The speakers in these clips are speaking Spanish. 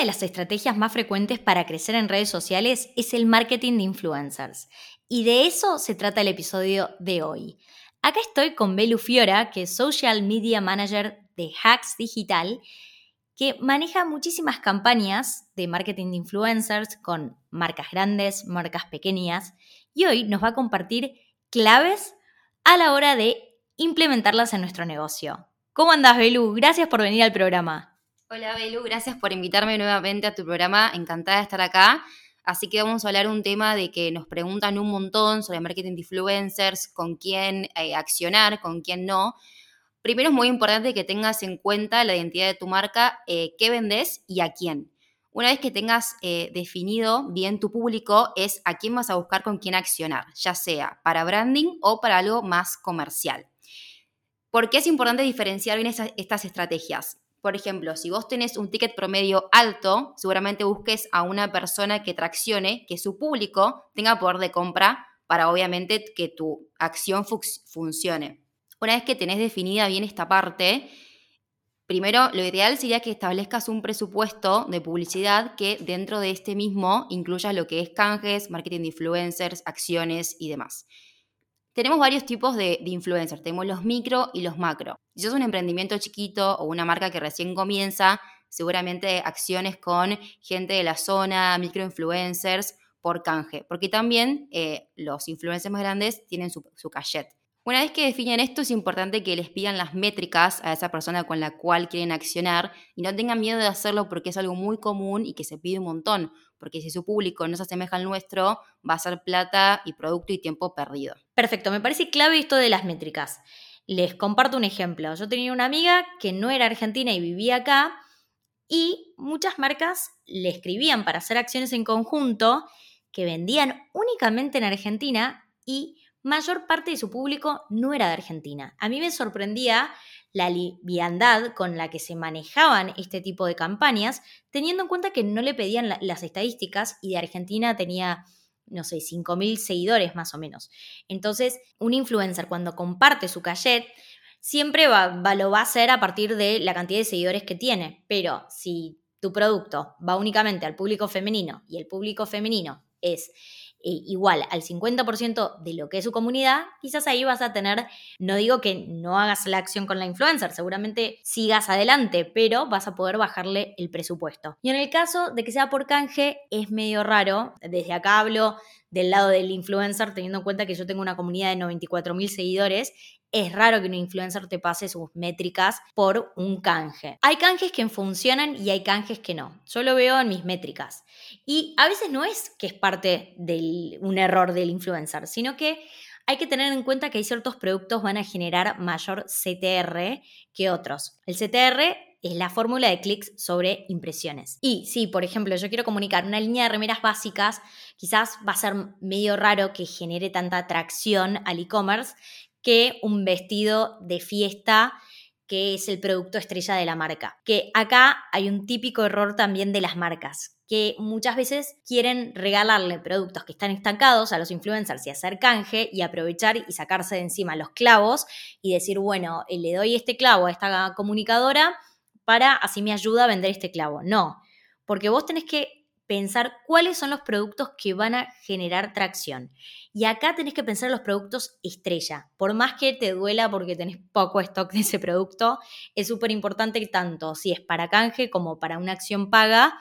de las estrategias más frecuentes para crecer en redes sociales es el marketing de influencers. Y de eso se trata el episodio de hoy. Acá estoy con Belu Fiora, que es Social Media Manager de Hacks Digital, que maneja muchísimas campañas de marketing de influencers con marcas grandes, marcas pequeñas, y hoy nos va a compartir claves a la hora de implementarlas en nuestro negocio. ¿Cómo andas, Belu? Gracias por venir al programa. Hola, Belu. Gracias por invitarme nuevamente a tu programa. Encantada de estar acá. Así que vamos a hablar un tema de que nos preguntan un montón sobre marketing de influencers, con quién eh, accionar, con quién no. Primero es muy importante que tengas en cuenta la identidad de tu marca, eh, qué vendes y a quién. Una vez que tengas eh, definido bien tu público, es a quién vas a buscar con quién accionar, ya sea para branding o para algo más comercial. ¿Por qué es importante diferenciar bien estas estrategias? Por ejemplo, si vos tenés un ticket promedio alto, seguramente busques a una persona que traccione, que su público tenga poder de compra para obviamente que tu acción funcione. Una vez que tenés definida bien esta parte, primero lo ideal sería que establezcas un presupuesto de publicidad que dentro de este mismo incluya lo que es canjes, marketing de influencers, acciones y demás. Tenemos varios tipos de, influencers, tenemos los micro y los macro. Si sos un emprendimiento chiquito o una marca que recién comienza, seguramente acciones con gente de la zona, microinfluencers por canje, porque también eh, los influencers más grandes tienen su, su cachet. Una vez que definen esto, es importante que les pidan las métricas a esa persona con la cual quieren accionar y no tengan miedo de hacerlo porque es algo muy común y que se pide un montón porque si su público no se asemeja al nuestro, va a ser plata y producto y tiempo perdido. Perfecto, me parece clave esto de las métricas. Les comparto un ejemplo. Yo tenía una amiga que no era argentina y vivía acá y muchas marcas le escribían para hacer acciones en conjunto que vendían únicamente en Argentina y mayor parte de su público no era de Argentina. A mí me sorprendía la liviandad con la que se manejaban este tipo de campañas, teniendo en cuenta que no le pedían las estadísticas y de Argentina tenía, no sé, 5.000 seguidores más o menos. Entonces, un influencer cuando comparte su cachet, siempre va, lo va a hacer a partir de la cantidad de seguidores que tiene, pero si tu producto va únicamente al público femenino y el público femenino es eh, igual al 50% de lo que es su comunidad, quizás ahí vas a tener, no digo que no hagas la acción con la influencer, seguramente sigas adelante, pero vas a poder bajarle el presupuesto. Y en el caso de que sea por canje, es medio raro, desde acá hablo del lado del influencer, teniendo en cuenta que yo tengo una comunidad de 94 mil seguidores es raro que un influencer te pase sus métricas por un canje. Hay canjes que funcionan y hay canjes que no. Yo lo veo en mis métricas. Y a veces no es que es parte de un error del influencer, sino que hay que tener en cuenta que hay ciertos productos van a generar mayor CTR que otros. El CTR es la fórmula de clics sobre impresiones. Y si, por ejemplo, yo quiero comunicar una línea de remeras básicas, quizás va a ser medio raro que genere tanta atracción al e-commerce que un vestido de fiesta que es el producto estrella de la marca. Que acá hay un típico error también de las marcas, que muchas veces quieren regalarle productos que están estancados a los influencers y hacer canje y aprovechar y sacarse de encima los clavos y decir, bueno, eh, le doy este clavo a esta comunicadora para así me ayuda a vender este clavo. No, porque vos tenés que pensar cuáles son los productos que van a generar tracción. Y acá tenés que pensar en los productos estrella. Por más que te duela porque tenés poco stock de ese producto, es súper importante tanto si es para canje como para una acción paga,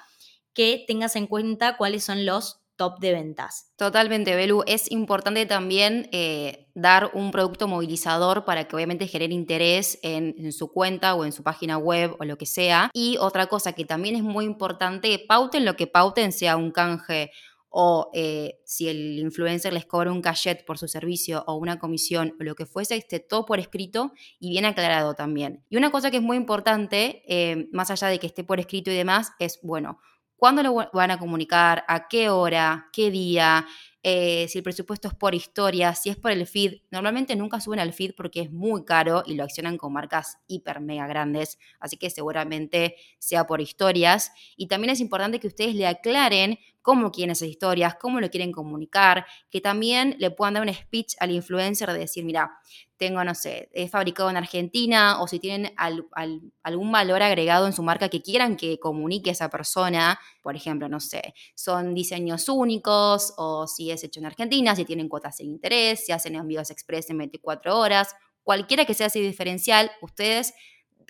que tengas en cuenta cuáles son los top de ventas. Totalmente, Belu. Es importante también eh, dar un producto movilizador para que obviamente genere interés en, su cuenta o en su página web o lo que sea. Y otra cosa que también es muy importante, pauten lo que pauten, sea un canje o eh, si el influencer les cobra un cachet por su servicio o una comisión o lo que fuese, esté todo por escrito y bien aclarado también. Y una cosa que es muy importante, eh, más allá de que esté por escrito y demás, es, bueno, cuándo lo van a comunicar, a qué hora, qué día, eh, si el presupuesto es por historia, si es por el feed. Normalmente nunca suben al feed porque es muy caro y lo accionan con marcas hiper mega grandes, así que seguramente sea por historias. Y también es importante que ustedes le aclaren cómo quieren esas historias, cómo lo quieren comunicar, que también le puedan dar un speech al influencer de decir, mira, tengo, no sé, es fabricado en Argentina o si tienen algún valor agregado en su marca que quieran que comunique esa persona, por ejemplo, no sé, son diseños únicos o si es hecho en Argentina, si tienen cuotas de interés, si hacen envíos express en 24 horas, cualquiera que sea ese diferencial, ustedes,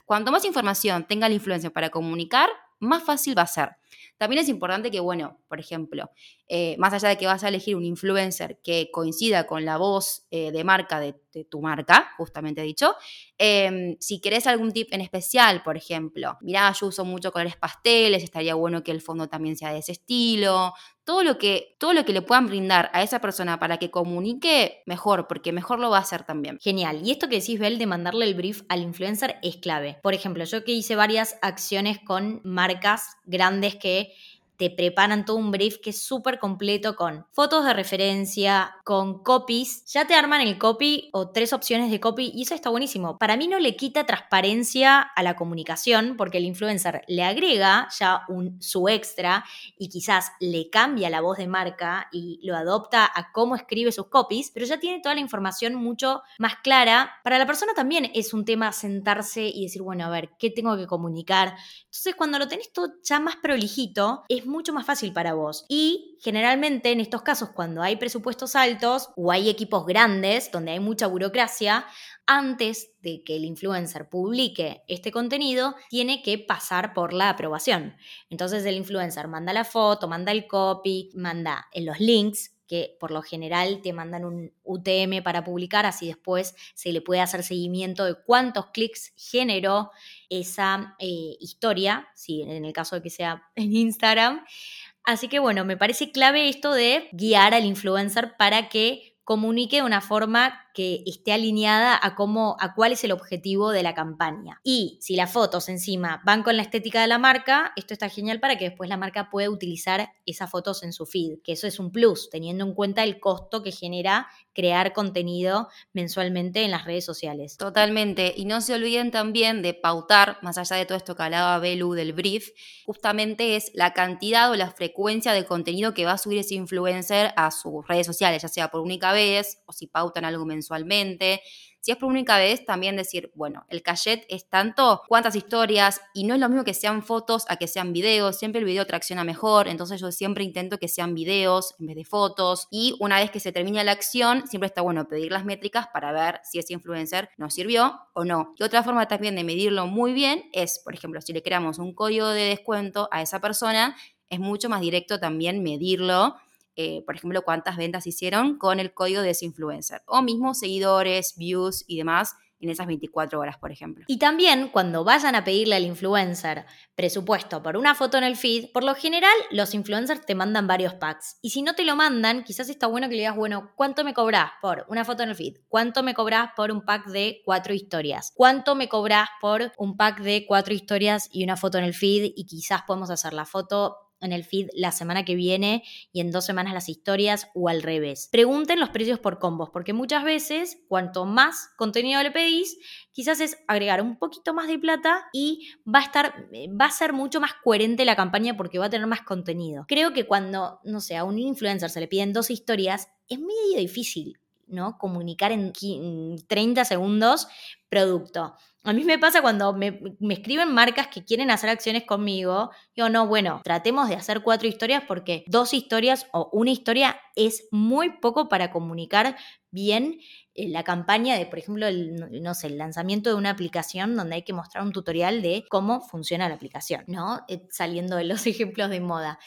cuanto más información tenga la influencia para comunicar, más fácil va a ser. También es importante que, bueno, por ejemplo, eh, más allá de que vas a elegir un influencer que coincida con la voz eh, de marca de, tu marca, justamente dicho, em, si querés algún tip en especial, por ejemplo, mirá, yo uso mucho colores pasteles, estaría bueno que el fondo también sea de ese estilo, todo lo que, todo lo que le puedan brindar a esa persona para que comunique, mejor, porque mejor lo va a hacer también. Genial. Y esto que decís, Bel, de mandarle el brief al influencer es clave. Por ejemplo, yo que hice varias acciones con marcas grandes que te preparan todo un brief que es súper completo con fotos de referencia, con copies. Ya te arman el copy o tres opciones de copy y eso está buenísimo. Para mí no le quita transparencia a la comunicación porque el influencer le agrega ya un, su extra y quizás le cambia la voz de marca y lo adopta a cómo escribe sus copies, pero ya tiene toda la información mucho más clara. Para la persona también es un tema sentarse y decir, bueno, a ver, ¿qué tengo que comunicar? Entonces cuando lo tenés todo ya más prolijito, es mucho más fácil para vos. Y generalmente en estos casos, cuando hay presupuestos altos o hay equipos grandes donde hay mucha burocracia, antes de que el influencer publique este contenido, tiene que pasar por la aprobación. Entonces el influencer manda la foto, manda el copy, manda los links que por lo general te mandan un UTM para publicar, así después se le puede hacer seguimiento de cuántos clics generó esa eh, historia, si en el caso de que sea en Instagram. Así que bueno, me parece clave esto de guiar al influencer para que comunique de una forma que esté alineada a cómo, a cuál es el objetivo de la campaña. Y si las fotos encima van con la estética de la marca, esto está genial para que después la marca pueda utilizar esas fotos en su feed, que eso es un plus, teniendo en cuenta el costo que genera crear contenido mensualmente en las redes sociales. Totalmente. Y no se olviden también de pautar, más allá de todo esto que hablaba Belu del brief, justamente es la cantidad o la frecuencia de contenido que va a subir ese influencer a sus redes sociales, ya sea por única vez o si pautan algo mensual si es por única vez, también decir, bueno, el cachet es tanto cuántas historias y no es lo mismo que sean fotos a que sean videos. Siempre el video tracciona mejor, entonces yo siempre intento que sean videos en vez de fotos. Y una vez que se termina la acción, siempre está bueno pedir las métricas para ver si ese influencer nos sirvió o no. Y otra forma también de medirlo muy bien es, por ejemplo, si le creamos un código de descuento a esa persona, es mucho más directo también medirlo eh, por ejemplo, cuántas ventas hicieron con el código de ese influencer. O mismo seguidores, views y demás en esas 24 horas, por ejemplo. Y también cuando vayan a pedirle al influencer presupuesto por una foto en el feed, por lo general los influencers te mandan varios packs. Y si no te lo mandan, quizás está bueno que le digas, bueno, ¿cuánto me cobras por una foto en el feed? ¿Cuánto me cobras por un pack de cuatro historias? ¿Cuánto me cobras por un pack de cuatro historias y una foto en el feed? Y quizás podemos hacer la foto en el feed la semana que viene y en dos semanas las historias o al revés. Pregunten los precios por combos, porque muchas veces cuanto más contenido le pedís, quizás es agregar un poquito más de plata y va a estar, va a ser mucho más coherente la campaña porque va a tener más contenido. Creo que cuando, no sé, a un influencer se le piden dos historias, es medio difícil ¿no? Comunicar en 30 segundos producto. A mí me pasa cuando me, escriben marcas que quieren hacer acciones conmigo, yo no, bueno, tratemos de hacer cuatro historias porque dos historias o una historia es muy poco para comunicar bien eh, la campaña de, por ejemplo, el, no sé, el lanzamiento de una aplicación donde hay que mostrar un tutorial de cómo funciona la aplicación, ¿no? Eh, saliendo de los ejemplos de moda.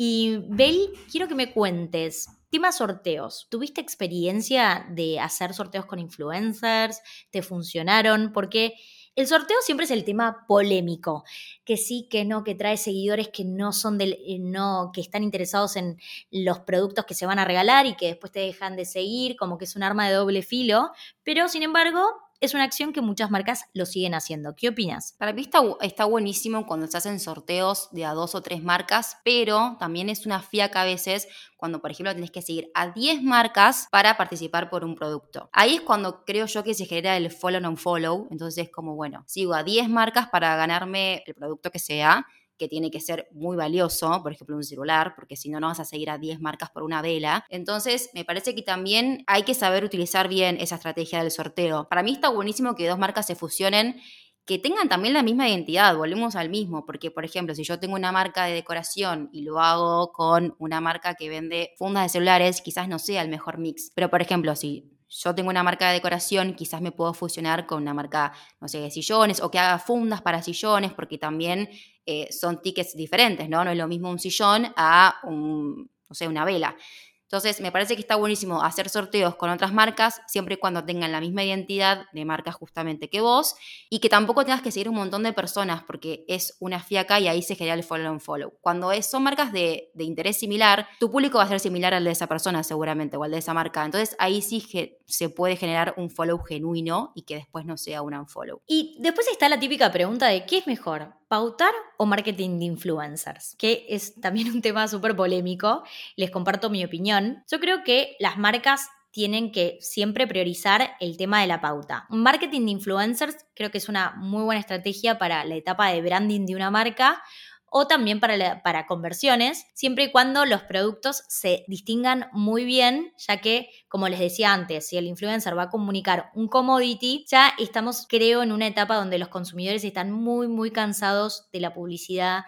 Y Bel, quiero que me cuentes, Tema sorteos. ¿Tuviste experiencia de hacer sorteos con influencers? ¿Te funcionaron? Porque el sorteo siempre es el tema polémico, que sí, que no, que trae seguidores que no son del, eh, no, que están interesados en los productos que se van a regalar y que después te dejan de seguir, como que es un arma de doble filo, pero sin embargo, es una acción que muchas marcas lo siguen haciendo. ¿Qué opinas? Para mí está, buenísimo cuando se hacen sorteos de a dos o tres marcas, pero también es una fiaca a veces cuando, por ejemplo, tenés que seguir a 10 marcas para participar por un producto. Ahí es cuando creo yo que se genera el follow on follow. Entonces es como, bueno, sigo a 10 marcas para ganarme el producto que sea que tiene que ser muy valioso, por ejemplo un celular, porque si no, no vas a seguir a 10 marcas por una vela. Entonces, me parece que también hay que saber utilizar bien esa estrategia del sorteo. Para mí está buenísimo que dos marcas se fusionen que tengan también la misma identidad, volvemos al mismo, porque por ejemplo, si yo tengo una marca de decoración y lo hago con una marca que vende fundas de celulares, quizás no sea el mejor mix, pero por ejemplo, si yo tengo una marca de decoración, quizás me puedo fusionar con una marca, no sé, de sillones o que haga fundas para sillones, porque también eh, son tickets diferentes, ¿no? No es lo mismo un sillón a un, no sé, una vela. Entonces, me parece que está buenísimo hacer sorteos con otras marcas, siempre y cuando tengan la misma identidad de marca justamente que vos, y que tampoco tengas que seguir un montón de personas, porque es una fiaca y ahí se genera el follow and follow. Cuando son marcas de, interés similar, tu público va a ser similar al de esa persona seguramente, o al de esa marca. Entonces, ahí sí se puede generar un follow genuino y que después no sea un unfollow. Y después está la típica pregunta de ¿qué es mejor? Pautar o marketing de influencers, que es también un tema súper polémico. Les comparto mi opinión. Yo creo que las marcas tienen que siempre priorizar el tema de la pauta. Marketing de influencers creo que es una muy buena estrategia para la etapa de branding de una marca o también para, para conversiones, siempre y cuando los productos se distingan muy bien, ya que, como les decía antes, si el influencer va a comunicar un commodity, ya estamos, creo, en una etapa donde los consumidores están muy, muy cansados de la publicidad.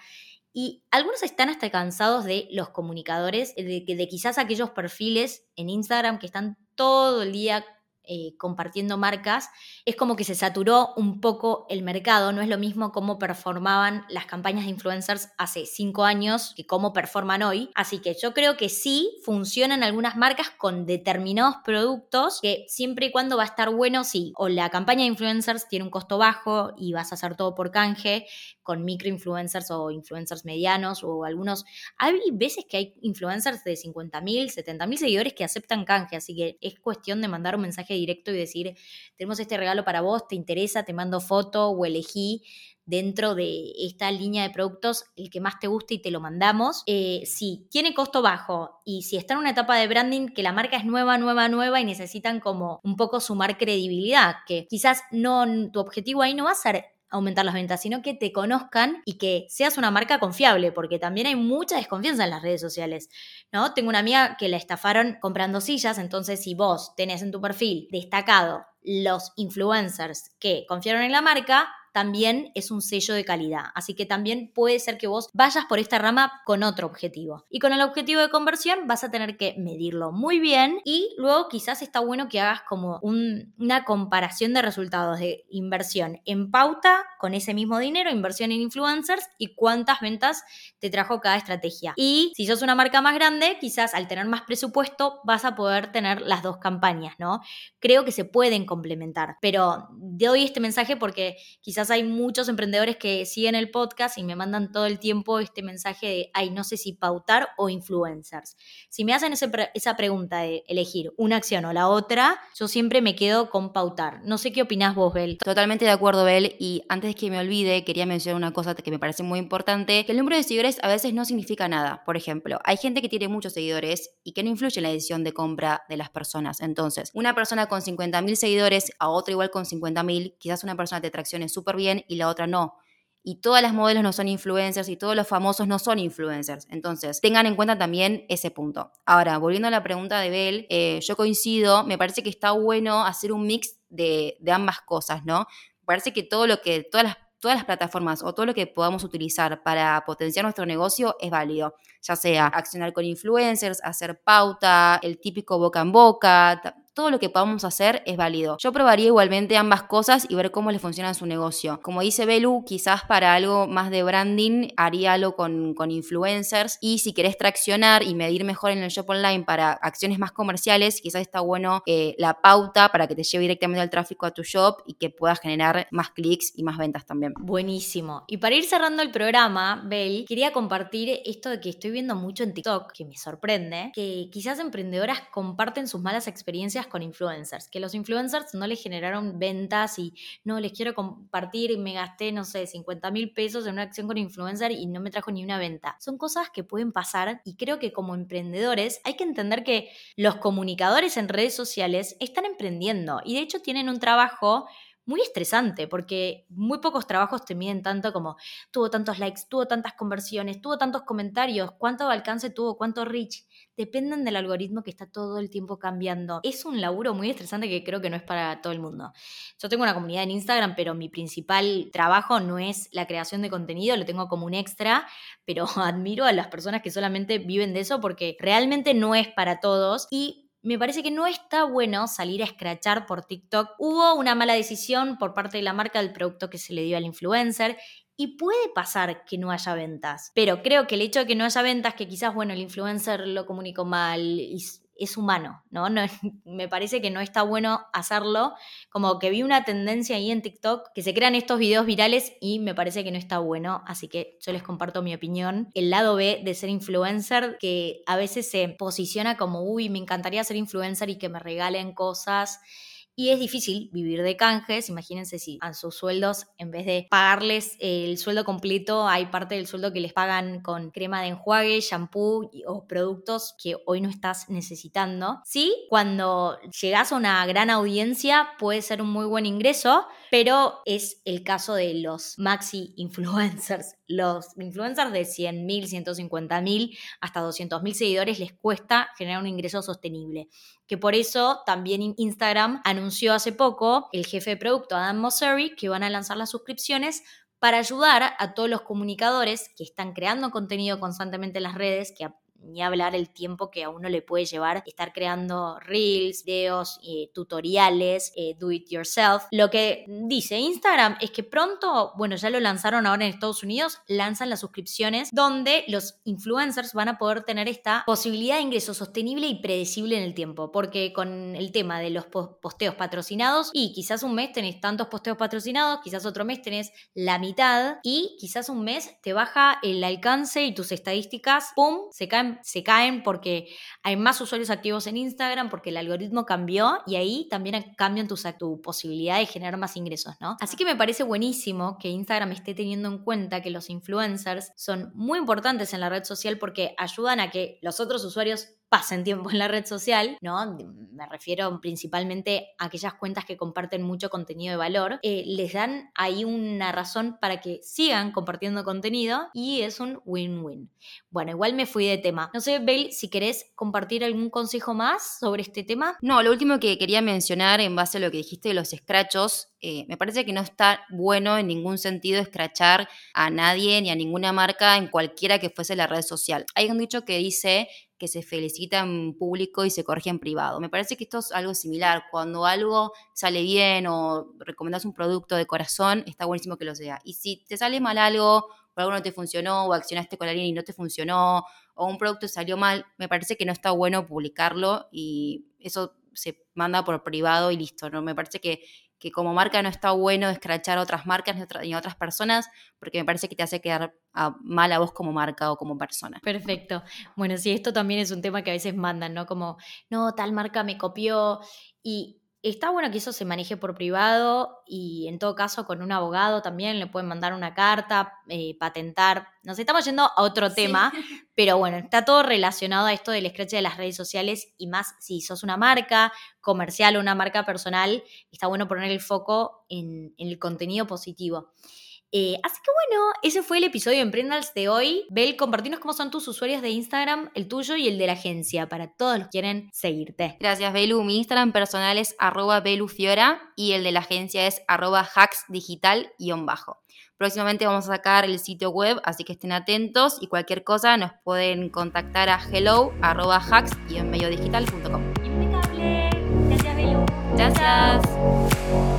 Y algunos están hasta cansados de los comunicadores, de, de quizás aquellos perfiles en Instagram que están todo el día eh, compartiendo marcas, es como que se saturó un poco el mercado, no es lo mismo cómo performaban las campañas de influencers hace cinco años que cómo performan hoy. Así que yo creo que sí funcionan algunas marcas con determinados productos que siempre y cuando va a estar bueno, sí, o la campaña de influencers tiene un costo bajo y vas a hacer todo por canje, con microinfluencers o influencers medianos o algunos. Hay veces que hay influencers de 50.000, 70.000 seguidores que aceptan canje, así que es cuestión de mandar un mensaje directo y decir, tenemos este regalo para vos, te interesa, te mando foto o elegí dentro de esta línea de productos el que más te guste y te lo mandamos. Eh, si tiene costo bajo y si está en una etapa de branding que la marca es nueva, nueva, nueva y necesitan como un poco sumar credibilidad, que quizás no, tu objetivo ahí no va a ser aumentar las ventas, sino que te conozcan y que seas una marca confiable, porque también hay mucha desconfianza en las redes sociales, ¿no? Tengo una amiga que la estafaron comprando sillas, entonces si vos tenés en tu perfil destacado los influencers que confiaron en la marca, también es un sello de calidad. Así que también puede ser que vos vayas por esta rama con otro objetivo. Y con el objetivo de conversión vas a tener que medirlo muy bien y luego quizás está bueno que hagas como una comparación de resultados de inversión en pauta con ese mismo dinero, inversión en influencers y cuántas ventas te trajo cada estrategia. Y si sos una marca más grande, quizás al tener más presupuesto vas a poder tener las dos campañas, ¿no? Creo que se pueden complementar, pero doy este mensaje porque quizás hay muchos emprendedores que siguen el podcast y me mandan todo el tiempo este mensaje de, ay, no sé si pautar o influencers. Si me hacen esa pregunta de elegir una acción o la otra, yo siempre me quedo con pautar. No sé qué opinás vos, Bel. Totalmente de acuerdo, Bel. Y antes que me olvide, quería mencionar una cosa que me parece muy importante, el número de seguidores a veces no significa nada. Por ejemplo, hay gente que tiene muchos seguidores y que no influye en la decisión de compra de las personas. Entonces, una persona con 50.000 seguidores a otra igual con 50.000, quizás una persona te traccione súper bien y la otra no. Y todas las modelos no son influencers y todos los famosos no son influencers. Entonces, tengan en cuenta también ese punto. Ahora, volviendo a la pregunta de Bell, eh, yo coincido, me parece que está bueno hacer un mix de, ambas cosas, ¿no? Parece que todo lo que, todas las todas las plataformas o todo lo que podamos utilizar para potenciar nuestro negocio es válido, ya sea accionar con influencers, hacer pauta, el típico boca en boca, todo lo que podamos hacer es válido. Yo probaría igualmente ambas cosas y ver cómo le funciona su negocio. Como dice Belu, quizás para algo más de branding haría algo con, con influencers y si querés traccionar y medir mejor en el shop online para acciones más comerciales, quizás está bueno eh, la pauta para que te lleve directamente al tráfico a tu shop y que puedas generar más clics y más ventas también. Buenísimo. Y para ir cerrando el programa, Bel, quería compartir esto de que estoy viendo mucho en TikTok, que me sorprende, que quizás emprendedoras comparten sus malas experiencias con influencers, que los influencers no les generaron ventas y no les quiero compartir y me gasté, no sé, 50 mil pesos en una acción con influencer y no me trajo ni una venta. Son cosas que pueden pasar y creo que como emprendedores hay que entender que los comunicadores en redes sociales están emprendiendo y de hecho tienen un trabajo muy estresante porque muy pocos trabajos te miden tanto como tuvo tantos likes, tuvo tantas conversiones, tuvo tantos comentarios, cuánto alcance tuvo, cuánto reach. Dependen del algoritmo que está todo el tiempo cambiando. Es un laburo muy estresante que creo que no es para todo el mundo. Yo tengo una comunidad en Instagram, pero mi principal trabajo no es la creación de contenido, lo tengo como un extra, pero admiro a las personas que solamente viven de eso porque realmente no es para todos y me parece que no está bueno salir a escrachar por TikTok. Hubo una mala decisión por parte de la marca del producto que se le dio al influencer y puede pasar que no haya ventas. Pero creo que el hecho de que no haya ventas, que quizás, bueno, el influencer lo comunicó mal es humano, ¿no? Me parece que no está bueno hacerlo. Como que vi una tendencia ahí en TikTok que se crean estos videos virales y me parece que no está bueno, así que yo les comparto mi opinión. El lado B de ser influencer, que a veces se posiciona como, uy, me encantaría ser influencer y que me regalen cosas y es difícil vivir de canjes. Imagínense si a sus sueldos, en vez de pagarles el sueldo completo, hay parte del sueldo que les pagan con crema de enjuague, shampoo o productos que hoy no estás necesitando. Sí, cuando llegas a una gran audiencia puede ser un muy buen ingreso, pero es el caso de los maxi influencers. Los influencers de 100.000, 150.000 hasta 200.000 seguidores les cuesta generar un ingreso sostenible que por eso también Instagram anunció hace poco el jefe de producto Adam Mosseri que van a lanzar las suscripciones para ayudar a todos los comunicadores que están creando contenido constantemente en las redes, que ni hablar el tiempo que a uno le puede llevar estar creando reels, videos, eh, tutoriales, eh, do it yourself. Lo que dice Instagram es que pronto, bueno, ya lo lanzaron ahora en Estados Unidos, lanzan las suscripciones donde los influencers van a poder tener esta posibilidad de ingreso sostenible y predecible en el tiempo, porque con el tema de los posteos patrocinados y quizás un mes tenés tantos posteos patrocinados, quizás otro mes tenés la mitad y quizás un mes te baja el alcance y tus estadísticas, ¡pum!, se caen se caen porque hay más usuarios activos en Instagram, porque el algoritmo cambió y ahí también cambian tu, tu posibilidad de generar más ingresos, ¿no? Así que me parece buenísimo que Instagram esté teniendo en cuenta que los influencers son muy importantes en la red social porque ayudan a que los otros usuarios pasen tiempo en la red social, ¿no? Me refiero principalmente a aquellas cuentas que comparten mucho contenido de valor, eh, les dan ahí una razón para que sigan compartiendo contenido y es un win-win. Bueno, igual me fui de tema. No sé, Bel, si querés compartir algún consejo más sobre este tema. No, lo último que quería mencionar en base a lo que dijiste de los escrachos, eh, me parece que no está bueno en ningún sentido escrachar a nadie ni a ninguna marca en cualquiera que fuese la red social. Hay un dicho que dice que se felicita en público y se corrige en privado. Me parece que esto es algo similar. Cuando algo sale bien o recomendas un producto de corazón, está buenísimo que lo sea. Y si te sale mal algo, o algo no te funcionó, o accionaste con alguien y no te funcionó, o un producto salió mal, me parece que no está bueno publicarlo y eso se manda por privado y listo. ¿no? Me parece que que como marca no está bueno escrachar a otras marcas ni a otras personas, porque me parece que te hace quedar mal a vos como marca o como persona. Perfecto. Bueno, sí, esto también es un tema que a veces mandan, ¿no? Como, no, tal marca me copió y Está bueno que eso se maneje por privado y en todo caso con un abogado también le pueden mandar una carta, eh, patentar. Nos estamos yendo a otro tema, pero bueno, está todo relacionado a esto del scratch de las redes sociales y más si sos una marca comercial o una marca personal, está bueno poner el foco en, en el contenido positivo. Eh, así que bueno, ese fue el episodio de Emprendals de hoy. Bel, compartinos cómo son tus usuarios de Instagram, el tuyo y el de la agencia, para todos los que quieren seguirte. Gracias, Belu. Mi Instagram personal es arroba belufiora y el de la agencia es arroba hacksdigital-bajo. Próximamente vamos a sacar el sitio web, así que estén atentos y cualquier cosa nos pueden contactar a hello arroba hacks-digital.com. Impecable. Gracias, Belu. Gracias.